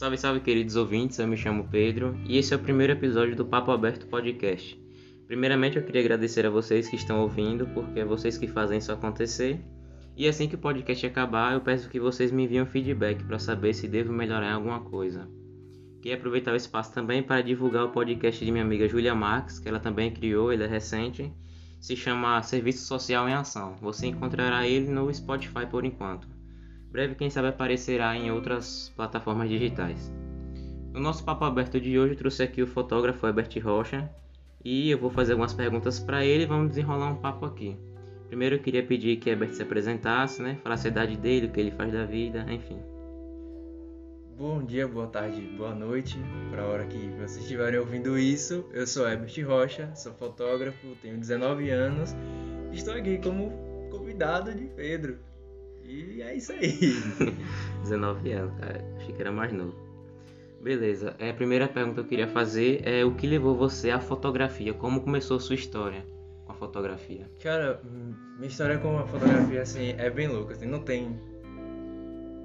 Salve, salve, queridos ouvintes. Eu me chamo Pedro e esse é o primeiro episódio do Papo Aberto Podcast. Primeiramente, eu queria agradecer a vocês que estão ouvindo, porque é vocês que fazem isso acontecer. E assim que o podcast acabar, eu peço que vocês me enviem um feedback para saber se devo melhorar em alguma coisa. Queria aproveitar o espaço também para divulgar o podcast de minha amiga Julia Marques, que ela também criou, ele é recente. Se chama Serviço Social em Ação. Você encontrará ele no Spotify por enquanto. Breve, quem sabe, aparecerá em outras plataformas digitais. No nosso papo aberto de hoje, trouxe aqui o fotógrafo Herbert Rocha e eu vou fazer algumas perguntas para ele e vamos desenrolar um papo aqui. Primeiro, eu queria pedir que Herbert se apresentasse, né? Falasse a idade dele, o que ele faz da vida, enfim. Bom dia, boa tarde, boa noite, para a hora que vocês estiverem ouvindo isso. Eu sou Herbert Rocha, sou fotógrafo, tenho 19 anos, estou aqui como convidado de Pedro. E é isso aí. 19 anos, cara. Achei que era mais novo. Beleza. É, a primeira pergunta que eu queria fazer é o que levou você à fotografia? Como começou a sua história com a fotografia? Cara, minha história com a fotografia, assim, é bem louca. Assim, não tem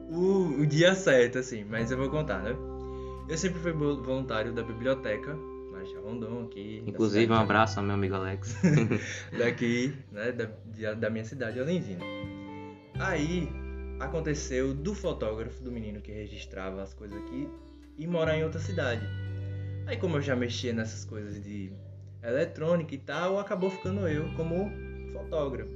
o, o dia certo, assim, mas eu vou contar, né? Eu sempre fui voluntário da biblioteca, Marechal Rondon, aqui. Inclusive, um abraço ao meu amigo Alex. daqui, né, da, da minha cidade, Olenzina. Aí aconteceu do fotógrafo, do menino que registrava as coisas aqui, e morar em outra cidade. Aí como eu já mexia nessas coisas de eletrônica e tal, acabou ficando eu como fotógrafo.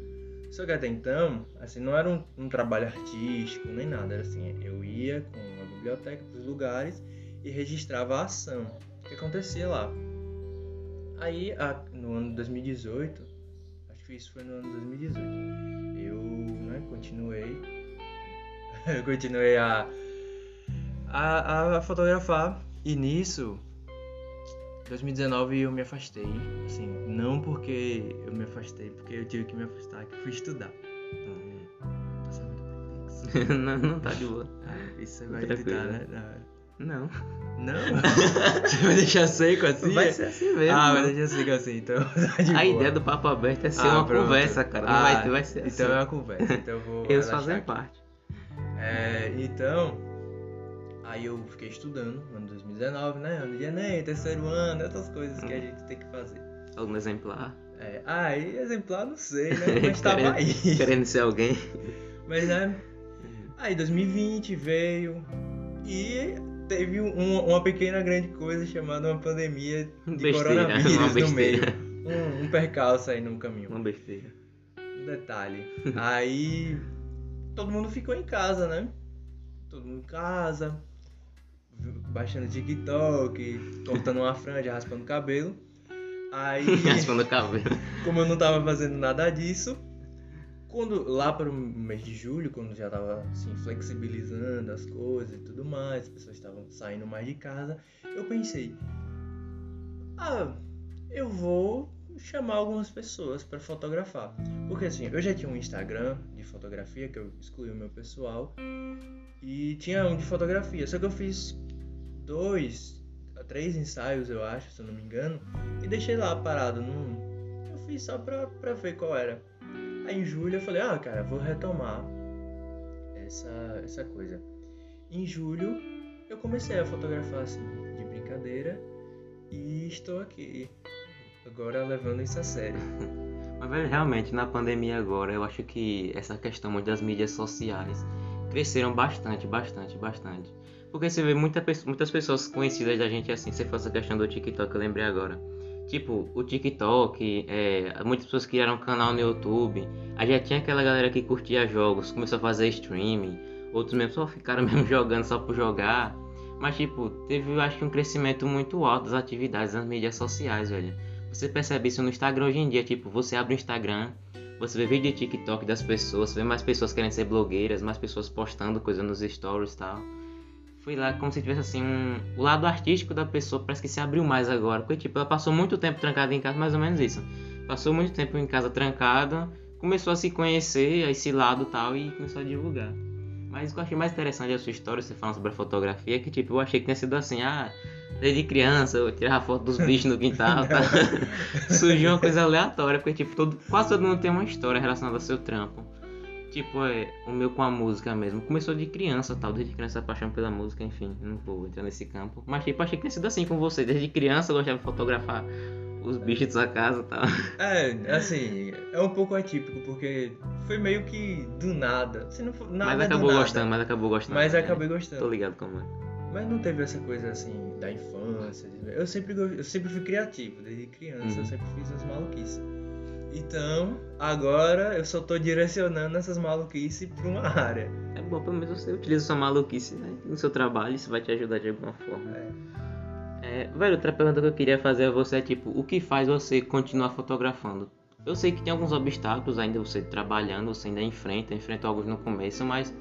Só que até então, assim, não era um, um trabalho artístico nem nada, era assim, eu ia com a biblioteca para os lugares e registrava a ação que acontecia lá. Aí, no ano de 2018, acho que isso foi no ano de 2018, eu né? Continuei. continuei a, a, a fotografar. E nisso, 2019 eu me afastei. Assim, não porque eu me afastei, porque eu tive que me afastar, que fui estudar. Tá sendo não, não tá de boa. Ah, isso vai editar, né? Não. Não? Você vai deixar seco assim? Vai ser assim mesmo. Ah, vai deixar seco assim, então tá A ideia do papo aberto é ser ah, uma pronto. conversa, cara. Não ah, vai, vai ser então assim. Então é uma conversa, então eu vou. Eles fazem parte. É, então. Aí eu fiquei estudando, ano 2019, né? Ano de Enem, terceiro ano, essas coisas hum. que a hum. gente tem que fazer. Algum exemplar? É, e exemplar não sei, né? Mas tava querendo, aí. Querendo ser alguém. Mas né? Aí 2020 veio e teve um, uma pequena grande coisa chamada uma pandemia de besteira, coronavírus no meio. Um, um percalço aí no caminho. Uma besteira. Um detalhe. aí todo mundo ficou em casa, né? Todo mundo em casa, baixando TikTok, cortando uma franja, raspando o cabelo. Aí. raspando o cabelo. Como eu não tava fazendo nada disso, quando lá para o mês de julho, quando já estava assim, flexibilizando as coisas e tudo mais, as pessoas estavam saindo mais de casa, eu pensei: ah, eu vou chamar algumas pessoas para fotografar. Porque assim, eu já tinha um Instagram de fotografia que eu excluí o meu pessoal e tinha um de fotografia, só que eu fiz dois, três ensaios, eu acho, se eu não me engano, e deixei lá parado. Num... Eu fiz só pra ver qual era. Aí em julho eu falei, ah, cara, vou retomar essa, essa coisa. Em julho eu comecei a fotografar assim, de brincadeira e estou aqui, agora levando isso a sério. Mas velho, realmente na pandemia agora eu acho que essa questão das mídias sociais cresceram bastante, bastante, bastante. Porque você vê muita, muitas pessoas conhecidas da gente assim, você faz a questão do TikTok, eu lembrei agora Tipo, o TikTok, é, muitas pessoas criaram um canal no YouTube. Aí já tinha aquela galera que curtia jogos, começou a fazer streaming. Outros mesmo só ficaram mesmo jogando só por jogar. Mas, tipo, teve, eu acho que um crescimento muito alto das atividades nas mídias sociais, velho. Você percebe isso no Instagram hoje em dia. Tipo, você abre o Instagram, você vê vídeo de TikTok das pessoas, vê mais pessoas querendo ser blogueiras, mais pessoas postando coisa nos stories e tal foi lá como se tivesse assim um, o lado artístico da pessoa parece que se abriu mais agora. Porque tipo ela passou muito tempo trancada em casa mais ou menos isso. Passou muito tempo em casa trancada começou a se conhecer a esse lado tal e começou a divulgar. Mas o que eu achei mais interessante da sua história você falando sobre a fotografia é que tipo eu achei que tinha sido assim ah desde criança eu tirava foto dos bichos no quintal tá? surgiu uma coisa aleatória porque tipo todo, quase todo mundo tem uma história relacionada ao seu trampo Tipo, é, o meu com a música mesmo. Começou de criança, tal, desde criança paixão pela música, enfim, não vou entrar nesse campo. Mas tipo, achei que tinha sido assim com você. Desde criança eu gostava de fotografar os bichos da sua casa e tal. É, assim, é um pouco atípico, porque foi meio que do nada. Assim, não foi, nada mas do acabou nada, gostando, mas acabou gostando. Mas né? acabei gostando. Tô ligado como é. Mas não teve essa coisa assim da infância. Eu sempre, eu sempre fui criativo, desde criança Uhum. eu sempre fiz as maluquices. Então, agora eu só tô direcionando essas maluquices pra uma área. É bom, pelo menos você utiliza sua maluquice né? no seu trabalho, isso vai te ajudar de alguma forma. É. É, velho, outra pergunta que eu queria fazer a você é tipo, o que faz você continuar fotografando? Eu sei que tem alguns obstáculos ainda você trabalhando, você ainda enfrenta, enfrentou alguns no começo, mas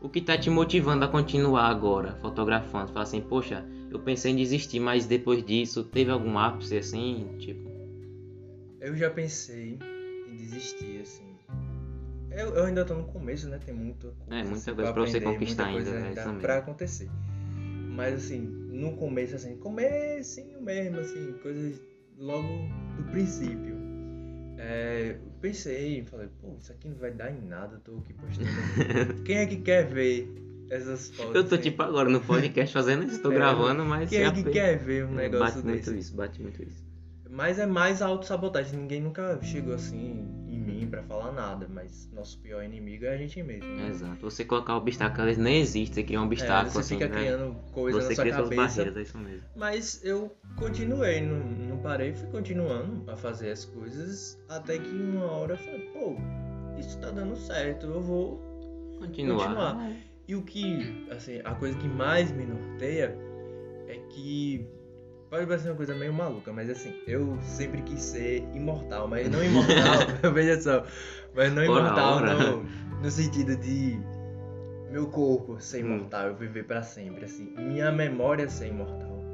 o que tá te motivando a continuar agora fotografando? Fala assim, poxa, eu pensei em desistir, mas depois disso teve algum ápice assim, tipo, Eu já pensei em desistir, assim. Eu, eu ainda tô no começo, né? Tem muita coisa, É, muita coisa pra você aprender, conquistar muita ainda, coisa né? ainda pra acontecer. Mas assim, no começo, assim, comecinho mesmo, assim, coisas logo do princípio. É, pensei, falei, pô, isso aqui não vai dar em nada, tô aqui postando. Quem é que quer ver essas fotos? eu tô assim? tipo agora no podcast fazendo isso, tô É, gravando, mas Quem é que quer ver um negócio bate muito desse? isso, bate muito isso. Mas é mais autossabotagem. Ninguém nunca chegou assim em mim pra falar nada. Mas nosso pior inimigo é a gente mesmo. né? Exato. Você colocar obstáculos, eles nem existem, você cria um É, obstáculo você assim, fica né? criando coisa Você na sua cria suas cabeça. barreiras, é isso mesmo. Mas eu continuei, não, não parei, fui continuando a fazer as coisas. Até que uma hora eu falei, pô, isso tá dando certo, eu vou Continuar. Continuar. E o que, assim, a coisa que mais me norteia é que. Pode parecer uma coisa meio maluca, mas assim, eu sempre quis ser imortal, mas não imortal, veja só, mas não Ora, imortal ora. No, no sentido de meu corpo ser Hum. imortal, eu viver pra sempre, assim, minha memória ser imortal.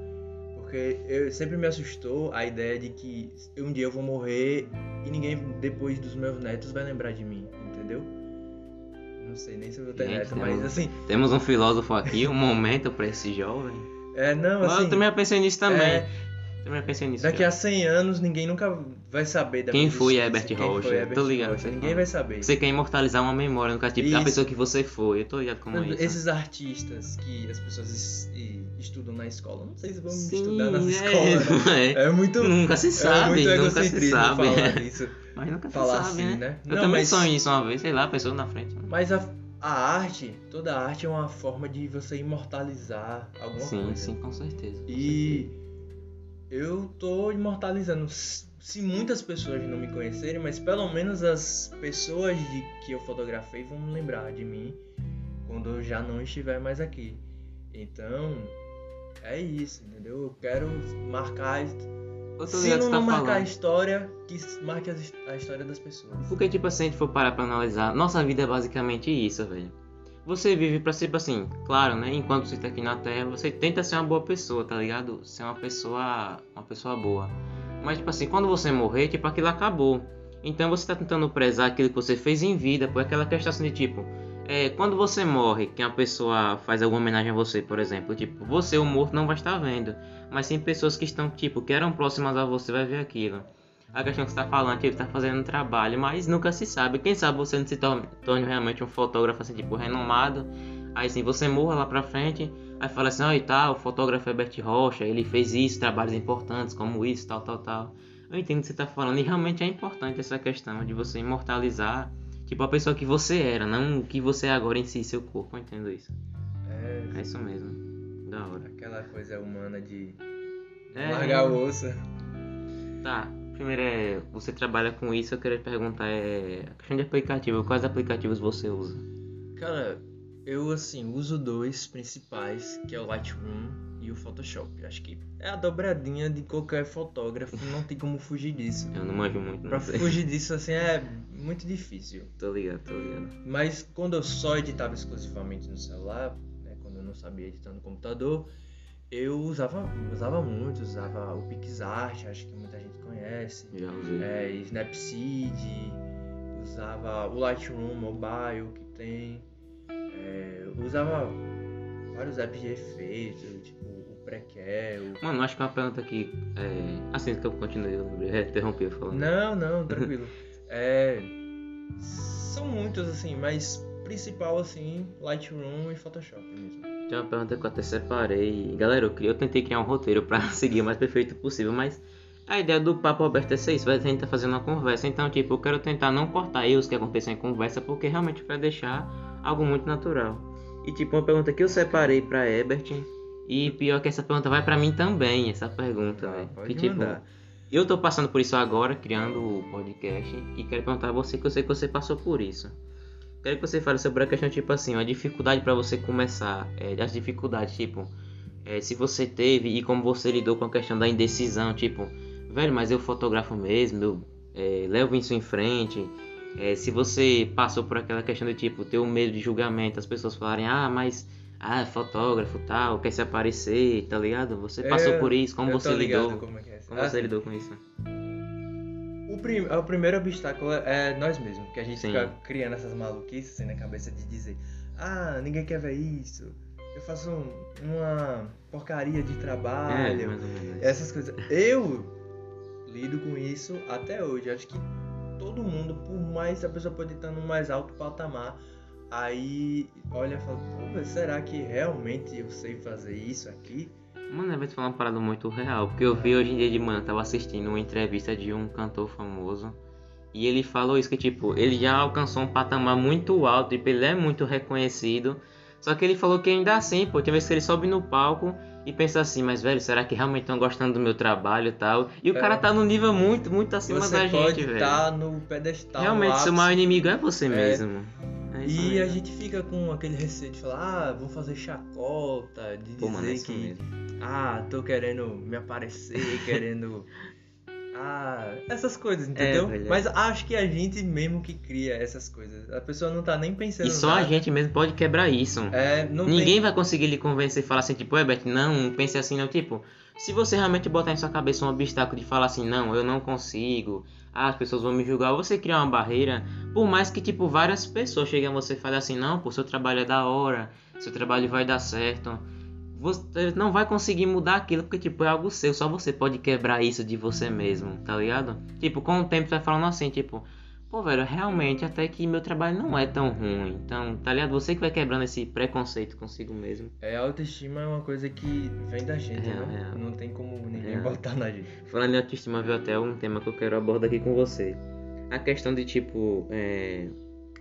Porque eu sempre me assustou a ideia de que um dia eu vou morrer e ninguém depois dos meus netos vai lembrar de mim, entendeu? Não sei nem se eu vou ter Gente, neto, mas assim, Temos um filósofo aqui, um momento pra esse jovem. É, não, Mas assim, eu também pensei nisso também. é, Também pensei nisso. daqui a 100 anos ninguém nunca vai saber da Quem foi Herbert Rocha? tô ligado, Rocha, Ninguém fala. vai saber. Você quer imortalizar uma memória, no tipo, a Isso. pessoa que você foi. Eu tô ligado como é isso. Esses artistas que as pessoas es- estudam na escola, não sei se vão Sim, estudar nas é, escolas. né? é. É muito, Nunca se é sabe, muito nunca se sabe. falar isso. Mas nunca se Falar sabe, assim, né? né? Eu Não, também mas- sonhei isso uma vez, sei lá, a pessoa na frente. né? Mas a, a arte, toda a arte é uma forma de você imortalizar alguma Sim, coisa. sim, com certeza. com E eu tô imortalizando. Se muitas pessoas não me conhecerem, mas pelo menos as pessoas de que eu fotografei vão lembrar de mim quando eu já não estiver mais aqui. Então, é isso, entendeu? Eu quero marcar. Se não, tá marcar a falando. história, que marque a história das pessoas. Porque, tipo assim, se a gente for parar pra analisar, nossa vida é basicamente isso, velho. Você vive pra ser, assim, claro, né? Enquanto você tá aqui na Terra, você tenta ser uma boa pessoa, tá ligado? Ser uma pessoa, uma pessoa boa. Mas, tipo assim, quando você morrer, tipo, aquilo acabou. Então você tá tentando prezar aquilo que você fez em vida, por aquela questão assim de tipo, é, quando você morre, que uma pessoa faz alguma homenagem a você, por exemplo, tipo, você, o morto, não vai estar vendo. Mas sim pessoas que estão, tipo, que eram próximas a você, vai ver aquilo. A questão que você tá falando, tipo, tá fazendo um trabalho, mas nunca se sabe. Quem sabe você não se torne, realmente um fotógrafo, assim, tipo, renomado. Aí, assim, você morra lá pra frente, aí fala assim, ó, e tal, o fotógrafo Herbert Rocha, ele fez isso, trabalhos importantes, como isso, tal, tal, tal. Eu entendo o que você tá falando, e realmente é importante essa questão de você imortalizar, tipo, a pessoa que você era, não o que você é agora em si, seu corpo, eu entendo isso. É, É isso mesmo. Da hora. aquela coisa humana de É, largar o osso. Tá, primeiro é, você trabalha com isso, eu queria perguntar, é, a questão de aplicativo, quais aplicativos você usa? Cara, eu assim uso dois principais, que é o Lightroom e o Photoshop. Acho que é a dobradinha de qualquer fotógrafo, não tem como fugir disso. Eu não manjo muito, Pra fugir disso assim é muito difícil. Tô ligado, tô ligado. Mas quando eu só editava exclusivamente no celular, né, quando eu não sabia editar no computador, eu usava, usava muito, usava o PixArt, acho que muita gente conhece. Já usei. é, Snapseed, usava o Lightroom Mobile que tem, é, usava vários apps de efeito, tipo o Prequel. Mano, acho que uma pergunta aqui, é... assim que eu continuei, eu lembrei, interrompi eu falando. Não, não, tranquilo. É, São muitos, assim, mas principal, assim, Lightroom e Photoshop mesmo. Tem uma pergunta que eu até separei. Galera, eu, eu tentei criar um roteiro pra seguir o mais perfeito possível, mas a ideia do papo aberto é ser isso, a gente tá fazendo uma conversa. Então, tipo, eu quero tentar não cortar erros que acontecem em conversa, porque realmente vai deixar algo muito natural. E, tipo, uma pergunta que eu separei pra Ebert, e pior que essa pergunta vai pra mim também, essa pergunta, Ah, pode Que, tipo, mandar. Eu tô passando por isso agora, criando o podcast, e quero perguntar a você, que eu sei que você passou por isso. Quero que você fale sobre a questão, tipo assim, a dificuldade pra você começar, é, as dificuldades, tipo, é, se você teve e como você lidou com a questão da indecisão, tipo, velho, mas eu fotografo mesmo, eu é, levo isso em frente. É, se você passou por aquela questão de, tipo, ter o medo de julgamento, as pessoas falarem, ah, mas, ah, fotógrafo tal, quer se aparecer, tá ligado? Você passou por isso, como você lidou? Como é é. Como Ah, você lidou com isso? O, prim- o primeiro obstáculo é nós mesmos, que a gente Sim. fica criando essas maluquices assim na cabeça de dizer, ah, ninguém quer ver isso, eu faço um- uma porcaria de É, trabalho, menos. essas coisas. Eu lido com isso até hoje. Acho que todo mundo, por mais a pessoa pode estar no mais alto patamar, aí olha e fala, pô, será que realmente eu sei fazer isso aqui? Mano, eu vou te falar uma parada muito real, porque eu vi hoje em dia de manhã, tava assistindo uma entrevista de um cantor famoso, e ele falou isso, que tipo, ele já alcançou um patamar muito alto, tipo, ele é muito reconhecido, só que ele falou que ainda assim, pô, tem vezes que ele sobe no palco e pensa assim, mas velho, será que realmente estão gostando do meu trabalho e tal? E o É. cara tá num nível muito, muito acima Você da pode gente, velho. estar no pedestal. Realmente, seu maior inimigo é você mesmo. É isso E a mesmo. gente fica com aquele receio de falar, ah, vou fazer chacota, de Pô, mano, é dizer que, mesmo. ah, tô querendo me aparecer, querendo. Ah, essas coisas, entendeu? velho, é. Mas acho que a gente mesmo que cria essas coisas. A pessoa não tá nem pensando E só a nada. gente mesmo pode quebrar isso. É, não Ninguém tem... vai conseguir lhe convencer e falar assim, tipo, não, não pense assim, não. Tipo, se você realmente botar em sua cabeça um obstáculo de falar assim, não, eu não consigo, ah, as pessoas vão me julgar, você criar uma barreira, por mais que, tipo, várias pessoas cheguem a você e falem assim, não, pô, seu trabalho é da hora, seu trabalho vai dar certo. Você não vai conseguir mudar aquilo porque, tipo, é algo seu, só você pode quebrar isso de você mesmo, tá ligado? Tipo, com o tempo você vai falando assim, tipo, pô, velho, realmente até que meu trabalho não é tão ruim. Então, tá ligado? Você que vai quebrando esse preconceito consigo mesmo. É, a autoestima é uma coisa que vem da gente, É, né? é. Não tem como ninguém É. botar na gente. Falando em autoestima, veio até um tema que eu quero abordar aqui com você. A questão de, tipo, é,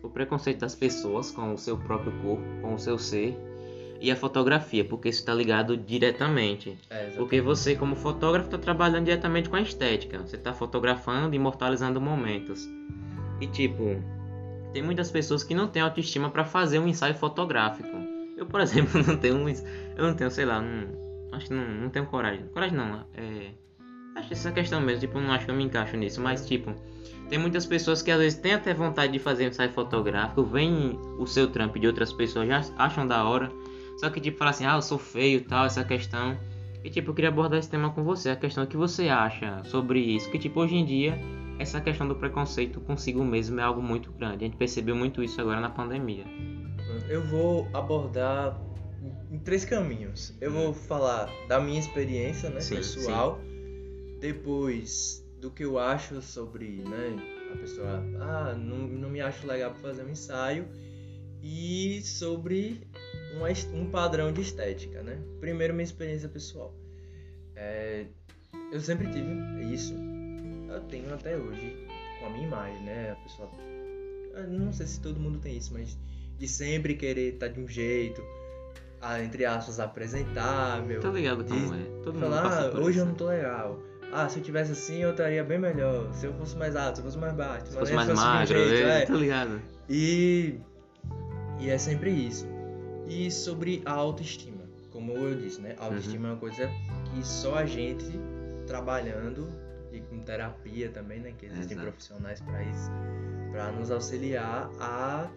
o preconceito das pessoas com o seu próprio corpo, com o seu ser. E a fotografia, porque isso está ligado diretamente. É. Porque você, como fotógrafo, está trabalhando diretamente com a estética. Você está fotografando e imortalizando momentos. E tipo, tem muitas pessoas que não têm autoestima para fazer um ensaio fotográfico. Eu, por exemplo, não tenho um, eu não tenho, sei lá, não, acho que não, não tenho coragem. Coragem não, é, acho essa questão mesmo, tipo, não acho que eu me encaixo nisso, mas tipo, tem muitas pessoas que às vezes têm até vontade de fazer um ensaio fotográfico, veem o seu trampo de outras pessoas, já acham da hora, só que tipo, fala assim, ah, eu sou feio e tal, essa questão. E tipo, eu queria abordar esse tema com você, a questão que você acha sobre isso, que tipo, hoje em dia, essa questão do preconceito consigo mesmo é algo muito grande. A gente percebeu muito isso agora na pandemia. Eu vou abordar em três caminhos. Eu vou falar da minha experiência, né, Sim, pessoal. Depois do que eu acho sobre, né, a pessoa, ah, não, não me acho legal para fazer um ensaio e sobre uma um padrão de estética, né? Primeiro minha experiência pessoal. É, eu sempre tive isso. Eu tenho até hoje com a minha imagem, né? A pessoa, não sei se todo mundo tem isso, mas de sempre querer estar de um jeito, ah, entre aspas, apresentável. Tá ligado como de é? Todo mundo falar, ah, hoje eu não tô legal. Ah, se eu tivesse assim, eu estaria bem melhor. Se eu fosse mais alto, se eu fosse mais baixo. Se fosse mais magro, jeito, é, é. tá ligado? E, e é sempre isso. E sobre a autoestima, como eu disse, né? A Uhum. autoestima é uma coisa que só a gente trabalhando e com terapia também, né? Que existem Exato. profissionais para isso, para nos auxiliar a,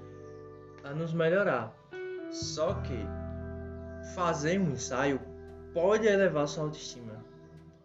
a nos melhorar. Só que fazer um ensaio pode elevar sua autoestima.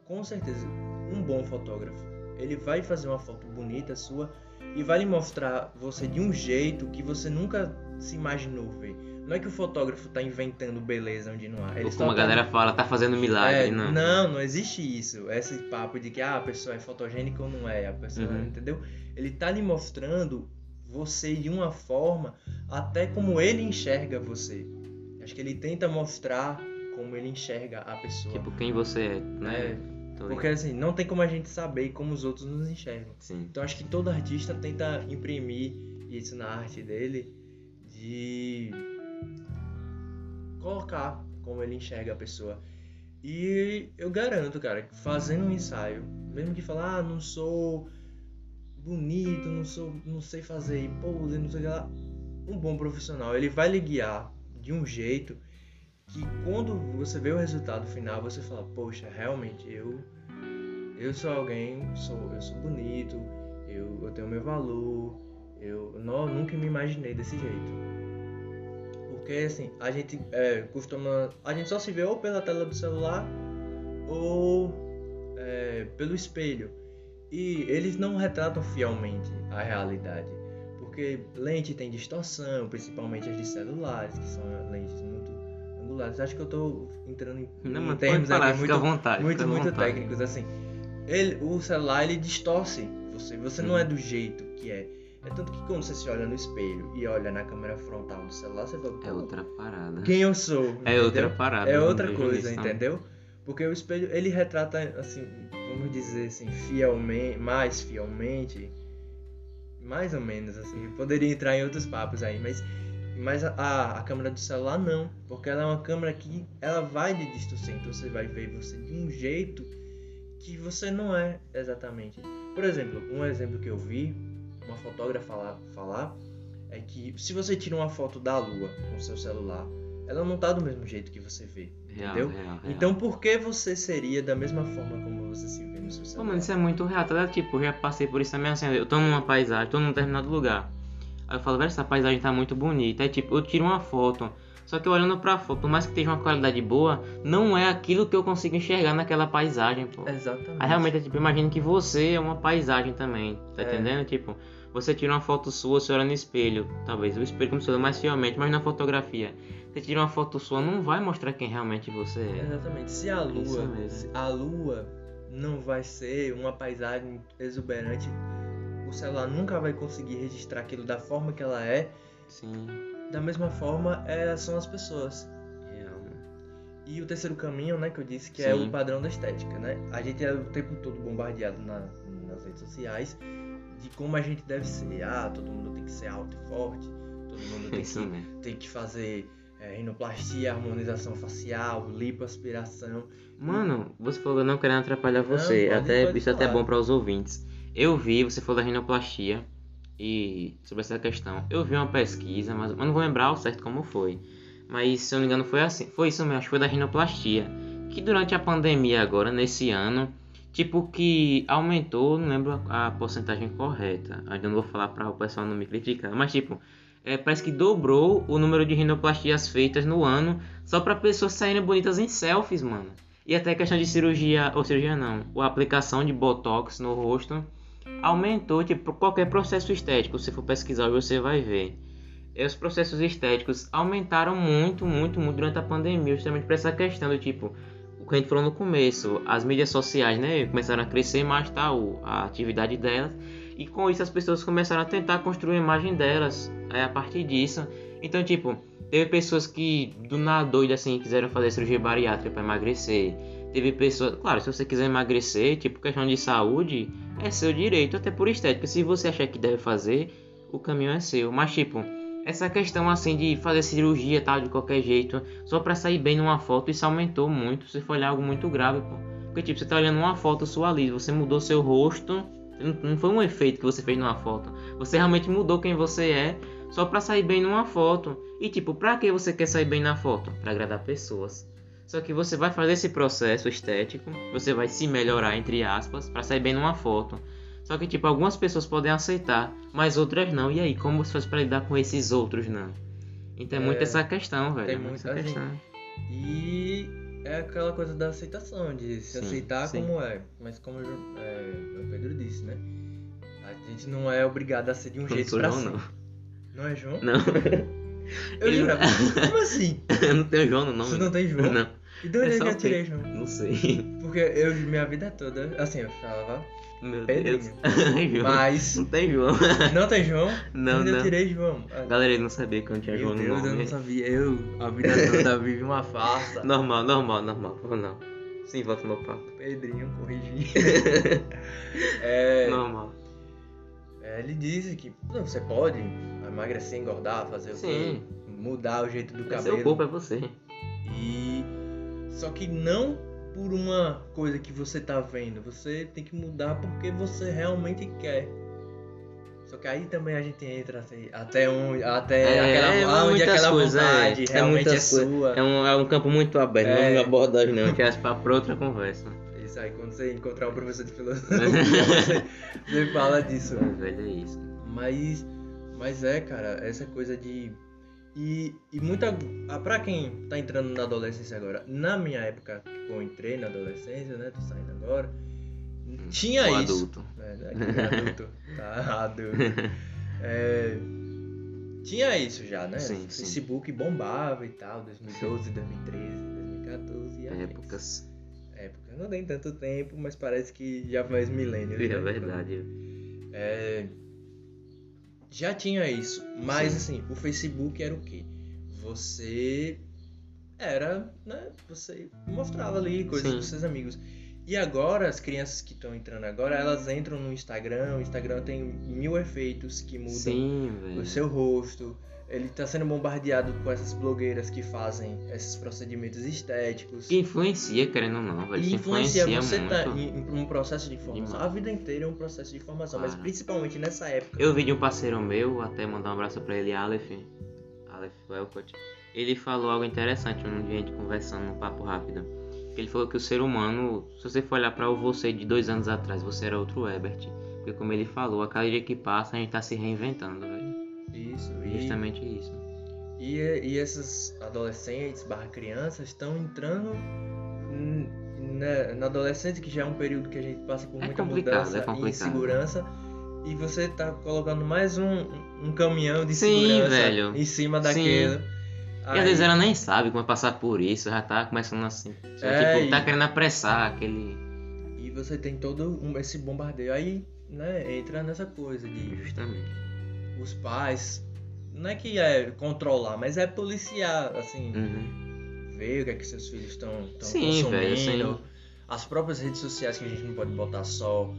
Com certeza, um bom fotógrafo, ele vai fazer uma foto bonita sua e vai lhe mostrar você de um jeito que você nunca se imaginou ver. Não é que o fotógrafo tá inventando beleza onde não há. Ele Ou como a tá- galera fala, tá fazendo milagre, é, não. não, não existe isso. Esse papo de que ah, a pessoa é fotogênica ou não é, a pessoa, Uhum. entendeu? Ele tá lhe mostrando você de uma forma até como ele enxerga você. Acho que ele tenta mostrar como ele enxerga a pessoa. Tipo, quem você é, né? É, Porque assim, não tem como a gente saber como os outros nos enxergam. Sim. Então acho que todo artista tenta imprimir isso na arte dele de colocar como ele enxerga a pessoa. E eu garanto, cara, fazendo um ensaio, mesmo que falar, ah, não sou bonito, não sou, não sei fazer pose, não sei lá, um bom profissional, ele vai lhe guiar de um jeito que quando você vê o resultado final, você fala, poxa, realmente eu eu sou alguém, sou, eu sou bonito, eu, eu tenho meu valor, eu não, nunca me imaginei desse jeito. Porque assim, a gente é, costuma. A gente só se vê ou pela tela do celular ou é, pelo espelho. E eles não retratam fielmente a realidade. Porque lente tem distorção, principalmente as de celulares, que são lentes muito angulares. Acho que eu tô entrando em, Não, em termos falar, aqui muito, vontade. muito, muito vontade. técnicos. Assim, ele, o celular ele distorce você. Você não é do jeito que é. É tanto que quando você se olha no espelho e olha na câmera frontal do celular, você fala, É "Pô, outra parada. quem eu sou? É entendeu? outra parada. É outra coisa, entendeu? Porque o espelho, ele retrata, assim, vamos dizer assim, fielmente, mais fielmente, mais ou menos, assim, poderia entrar em outros papos aí, mas, mas a- a, a câmera do celular não, porque ela é uma câmera que ela vai lhe distorcer, então você vai ver você de um jeito que você não é exatamente. Por exemplo, um exemplo que eu vi, uma fotógrafa falar, falar é que se você tira uma foto da lua com seu celular, ela não tá do mesmo jeito que você vê. Real, entendeu? real, real. Então por que você seria da mesma forma como você se vê no seu Pô, celular? mano, isso é muito real, tá? Tipo, eu já passei por isso também assim, eu tô numa paisagem, tô num determinado lugar. Aí eu falo, velho, essa paisagem tá muito bonita. Aí tipo, eu tiro uma foto. Só que olhando pra foto, por mais que tenha uma qualidade boa, não é aquilo que eu consigo enxergar naquela paisagem, pô. Exatamente. Aí realmente, é, tipo, imagina que você é uma paisagem também, tá É. entendendo? Tipo, você tira uma foto sua, você olha no espelho, talvez o espelho como se fosse mais fielmente, mas na fotografia, você tira uma foto sua, não vai mostrar quem realmente você é. Exatamente. Se a lua, se a lua não vai ser uma paisagem exuberante, o celular nunca vai conseguir registrar aquilo da forma que ela é. Sim, Da mesma forma, é, são as pessoas. E o terceiro caminho, né, que eu disse que é Sim. o padrão da estética, né? A gente é o tempo todo bombardeado na- nas redes sociais de como a gente deve ser. Ah, todo mundo tem que ser alto e forte, todo mundo tem Isso que, mesmo. tem que fazer é, rinoplastia, harmonização facial, lipoaspiração. Mano, você falou não querendo atrapalhar você, pode- até pode isso é até falar. bom para os ouvintes. Eu vi, você falou da rinoplastia e sobre essa questão. Eu vi uma pesquisa, mas eu não vou lembrar ao certo como foi. Mas se eu não me engano foi assim, foi isso mesmo, acho que foi da rinoplastia, que durante a pandemia agora nesse ano, tipo que aumentou, não lembro a, a porcentagem correta. Ainda não vou falar para o pessoal não me criticar, mas tipo, é, parece que dobrou o número de rinoplastias feitas no ano só para pessoas saírem bonitas em selfies, mano. E até questão de cirurgia, ou cirurgia não, a aplicação de botox no rosto aumentou, tipo, qualquer processo estético, se for pesquisar você vai ver. E os processos estéticos aumentaram muito, muito, muito durante a pandemia, justamente por essa questão do tipo, o que a gente falou no começo, as mídias sociais, né, começaram a crescer mais, tá, a atividade delas, e com isso as pessoas começaram a tentar construir a imagem delas, é, a partir disso. Então, tipo, teve pessoas que do nada doida assim quiseram fazer cirurgia bariátrica para emagrecer. Teve pessoas, claro, se você quiser emagrecer, tipo questão de saúde, é seu direito, até por estética. Se você achar que deve fazer, o caminho é seu. Mas tipo, essa questão assim de fazer cirurgia tal de qualquer jeito, só para sair bem numa foto, isso aumentou muito. Se olhar algo muito grave, pô. Porque tipo, você tá olhando uma foto sua ali, você mudou seu rosto, não foi um efeito que você fez numa foto. Você realmente mudou quem você é só pra sair bem numa foto. E tipo, pra que você quer sair bem na foto? Pra agradar pessoas. Só que você vai fazer esse processo estético, você vai se melhorar entre aspas pra sair bem numa foto. Só que tipo, algumas pessoas podem aceitar, mas outras não. E aí, como você faz pra lidar com esses outros não? Então é, muito É, essa questão, velho. tem é muito muito, essa questão. E é aquela coisa da aceitação, de se Sim, aceitar sim. como é. Mas como é, o Pedro disse, né? A gente não é obrigado a ser de um Não jeito sou pra João, não. Não é João? Não, Eu Ele- jurava. Como assim? não tem João no nome. Você não tem João? Não, E de onde É é que eu tirei. João? não sei. Porque eu, minha vida toda, assim, eu falava Meu Pedrinho. Deus. João. Mas Não tem João. não tem João? Não, não. tirei João. Ah, Galera, ele não sabia que eu não tinha Meu João no Deus, eu nome. não sabia. Eu, a vida toda, vive uma farsa. Normal, normal, normal. Favor, não. Sim, volta no papo. Pedrinho corrigindo. é, Normal. é, ele disse que não, você pode emagrecer, engordar, fazer o Sim. quê? Mudar o jeito do É cabelo. seu corpo, é você. E só que não por uma coisa que você tá vendo, você tem que mudar porque você realmente quer. Só que aí também a gente entra assim, até onde, até aquela, é onde aquela coisas, vontade é, é realmente é, sua. É um, é um campo muito aberto, É. não é abordagem não, que é pra outra conversa. Isso aí, quando você encontrar um professor de filosofia, você, você fala disso. Mas, velho, é isso. Mas, mas é, cara, essa coisa de. E, e muita. ah, Pra quem tá entrando na adolescência agora, na minha época, que eu entrei na adolescência, né? Tô saindo agora. Tinha o isso. adulto. É, né, adulto. tá adulto. É, tinha isso já, né? Sim, sim. Facebook bombava e tal, 2012, 2013, 2014 e afins. Épocas. Época. Não tem tanto tempo, mas parece que já faz milênios. É né? verdade. É, já tinha isso, mas assim, o Facebook era o quê? Você era, né? Você mostrava ali coisas Sim. pros seus amigos. E agora, as crianças que estão entrando agora, elas entram no Instagram, o Instagram tem mil efeitos que mudam Sim, o seu rosto. Ele tá sendo bombardeado com essas blogueiras que fazem esses procedimentos estéticos. Que influencia, querendo ou não, velho. E Isso influencia você muito. tá em, em um processo de formação. A vida inteira é um processo de formação, mas Claro. principalmente nessa época. Eu vi de um parceiro meu, até mandar um abraço pra ele, Aleph. Aleph Welcott. Ele falou algo interessante um dia a gente conversando num papo rápido. Ele falou que o ser humano, se você for olhar pra você de dois anos atrás, você era outro Ebert. Porque como ele falou, a cada dia que passa a gente tá se reinventando, velho. Isso, e, Justamente isso. e, e esses adolescentes barra crianças estão entrando na, na adolescência, que já é um período que a gente passa por É muita mudança é e insegurança. E você tá colocando mais um, um caminhão de Sim, segurança velho. em cima daquele. E às vezes ela nem sabe como é passar por isso, já tá começando assim. Só, É, tipo, tá e- querendo apressar aquele. E você tem todo um- esse bombardeio. Aí, né, entra nessa coisa de Justamente. Os pais. Não é que é controlar, mas é policiar, assim, Uhum. ver o que é que seus filhos estão consumindo. velho, sim. As próprias redes sociais que a gente não pode botar só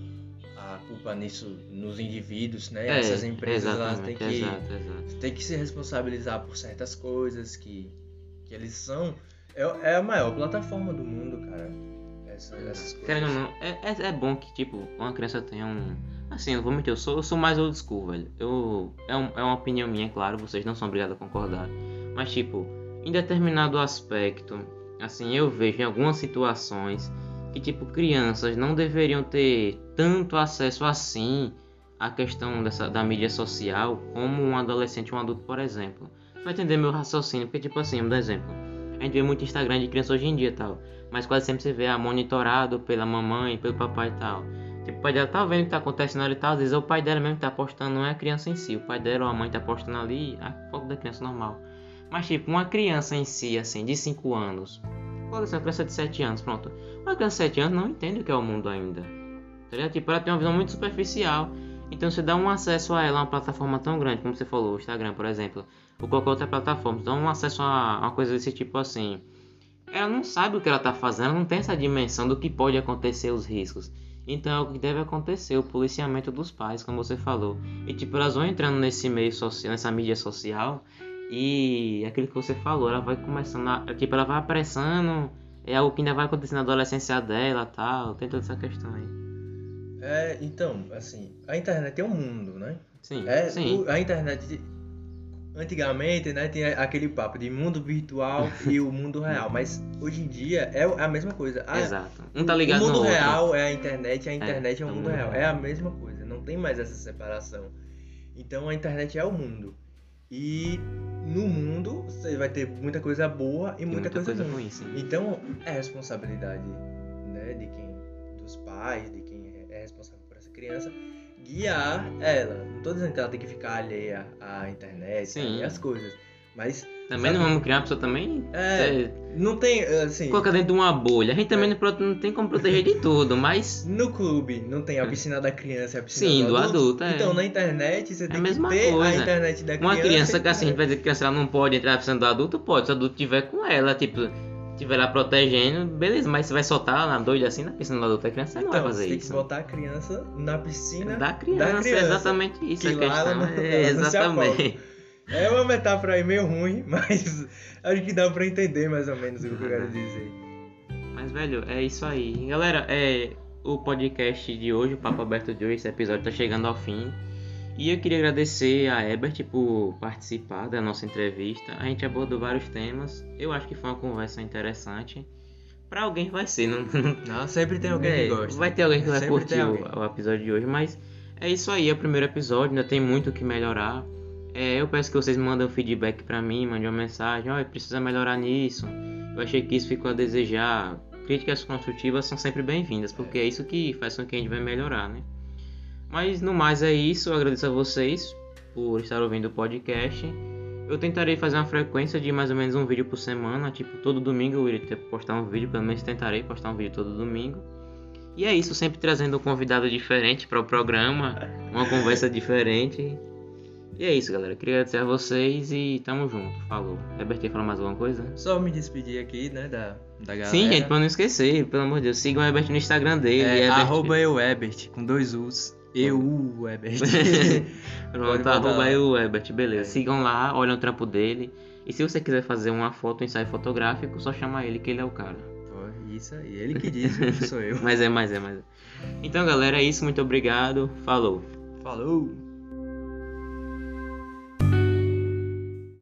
a culpa nisso nos indivíduos, né? É, Essas empresas elas têm que, exato, exato. têm que se responsabilizar por certas coisas que, que eles são. É, é a maior plataforma do mundo, cara. Essa- essas coisas. Não, é, é, é bom que, tipo, uma criança tenha um. Assim, eu vou mentir, eu sou, eu sou mais old school, velho. Eu, é, um- é uma opinião minha, claro, vocês não são obrigados a concordar. Mas, tipo, em determinado aspecto, assim, eu vejo em algumas situações que, tipo, crianças não deveriam ter tanto acesso assim à questão dessa, da mídia social como um adolescente ou um adulto, por exemplo. Vai entender meu raciocínio, porque, tipo assim, dar exemplo. A gente vê muito Instagram de criança hoje em dia tal. Mas quase sempre você vê ah, monitorado pela mamãe, pelo papai e tal. Tipo, o pai dela tá vendo o que tá acontecendo ali e tal. Às vezes é o pai dela mesmo que tá postando, não é a criança em si. O pai dela ou a mãe tá postando ali a foto da criança normal. Mas tipo, uma criança em si, assim, de 5 anos. Pode ser uma criança de 7 anos, pronto. Uma criança de 7 anos não entende o que é o mundo ainda. Tá? Tipo, ela tem uma visão muito superficial. Então você dá um acesso a ela, uma plataforma tão grande, como você falou, o Instagram, por exemplo. Ou qualquer outra plataforma. Dá um acesso a uma coisa desse tipo assim ela não sabe o que ela tá fazendo, não tem essa dimensão do que pode acontecer, os riscos. Então é o que deve acontecer, o policiamento dos pais, como você falou. E tipo, elas vão entrando nesse meio social, nessa mídia social, e aquilo que você falou, ela vai começando a. Tipo, ela vai apressando, é algo que ainda vai acontecer na adolescência dela tal, tem toda essa questão aí. É, então, assim, a internet é um mundo, né? Sim, É, sim. o- a internet antigamente, né, tinha aquele papo de mundo virtual e o mundo real, mas hoje em dia é a mesma coisa. A- Exato. Um tá ligado o mundo no outro. real é a internet, a internet é, o é o mundo real. real. É a mesma coisa, não tem mais essa separação. Então a internet é o mundo. E no mundo você vai ter muita coisa boa e E muita, coisa, ruim. ruim, sim. Então é responsabilidade né, de quem, dos pais, de criança, guiar ela. Não tô dizendo que ela tem que ficar alheia à internet Sim. e às coisas, mas Também Sabe? não vamos criar uma pessoa também. É, é, não tem, assim... colocar dentro de uma bolha. A gente também não, prote- não tem como proteger de tudo, mas. No clube não tem a piscina da criança e a piscina Sim, do adulto. adulto, é. Então na internet você tem a mesma que ter coisa. a internet da criança. Uma criança que assim, a gente vai dizer que a criança ela não pode entrar na piscina do adulto, pode. Se o adulto tiver com ela, tipo, tiver lá protegendo, beleza, mas você vai soltar na doida assim na piscina do adulto, a criança não Então, vai fazer você tem isso. que botar a criança na piscina Da criança, é exatamente isso que a lá questão. não- é, não exatamente. É uma metáfora aí meio ruim, mas acho que dá pra entender mais ou menos o que eu quero dizer. Mas, velho, é isso aí. Galera, é o podcast de hoje, o Papo Aberto de hoje, esse episódio tá chegando ao fim. E eu queria agradecer a Ebert por participar da nossa entrevista. A gente abordou vários temas. Eu acho que foi uma conversa interessante. Pra alguém vai ser, não, não sempre tem alguém É, que gosta. Vai ter alguém que vai Sempre curtir o, o episódio de hoje, mas é isso aí, é o primeiro episódio, ainda tem muito o que melhorar. É, eu peço que vocês mandem um feedback pra mim, mandem uma mensagem, olha, precisa melhorar nisso. Eu achei que isso ficou a desejar. Críticas construtivas são sempre bem-vindas, porque é isso que faz com que a gente vai melhorar, né? Mas no mais é isso, eu agradeço a vocês por estar ouvindo o podcast. Eu tentarei fazer uma frequência de mais ou menos um vídeo por semana, tipo, todo domingo eu irei ter- postar um vídeo, pelo menos tentarei postar um vídeo todo domingo. E é isso, sempre trazendo um convidado diferente para o programa, uma conversa diferente. E é isso, galera. Queria agradecer a vocês e tamo junto. Falou. Herbert, quer falar mais alguma coisa? Só me despedir aqui, né, da, da galera. Sim, gente, pra não esquecer, pelo amor de Deus, sigam o Herbert no Instagram dele. É, Herbert- arroba eu Ebert, com dois U's. Eu Ebert. Pronto, arroba o Herbert, beleza. Sigam lá, olhem o trampo dele. E se você quiser fazer uma foto, um ensaio fotográfico, só chamar ele que ele é o cara. Isso aí, ele que diz, não sou eu. Mas é, mas é, mas é. Então, galera, é isso. Muito obrigado. Falou. Falou!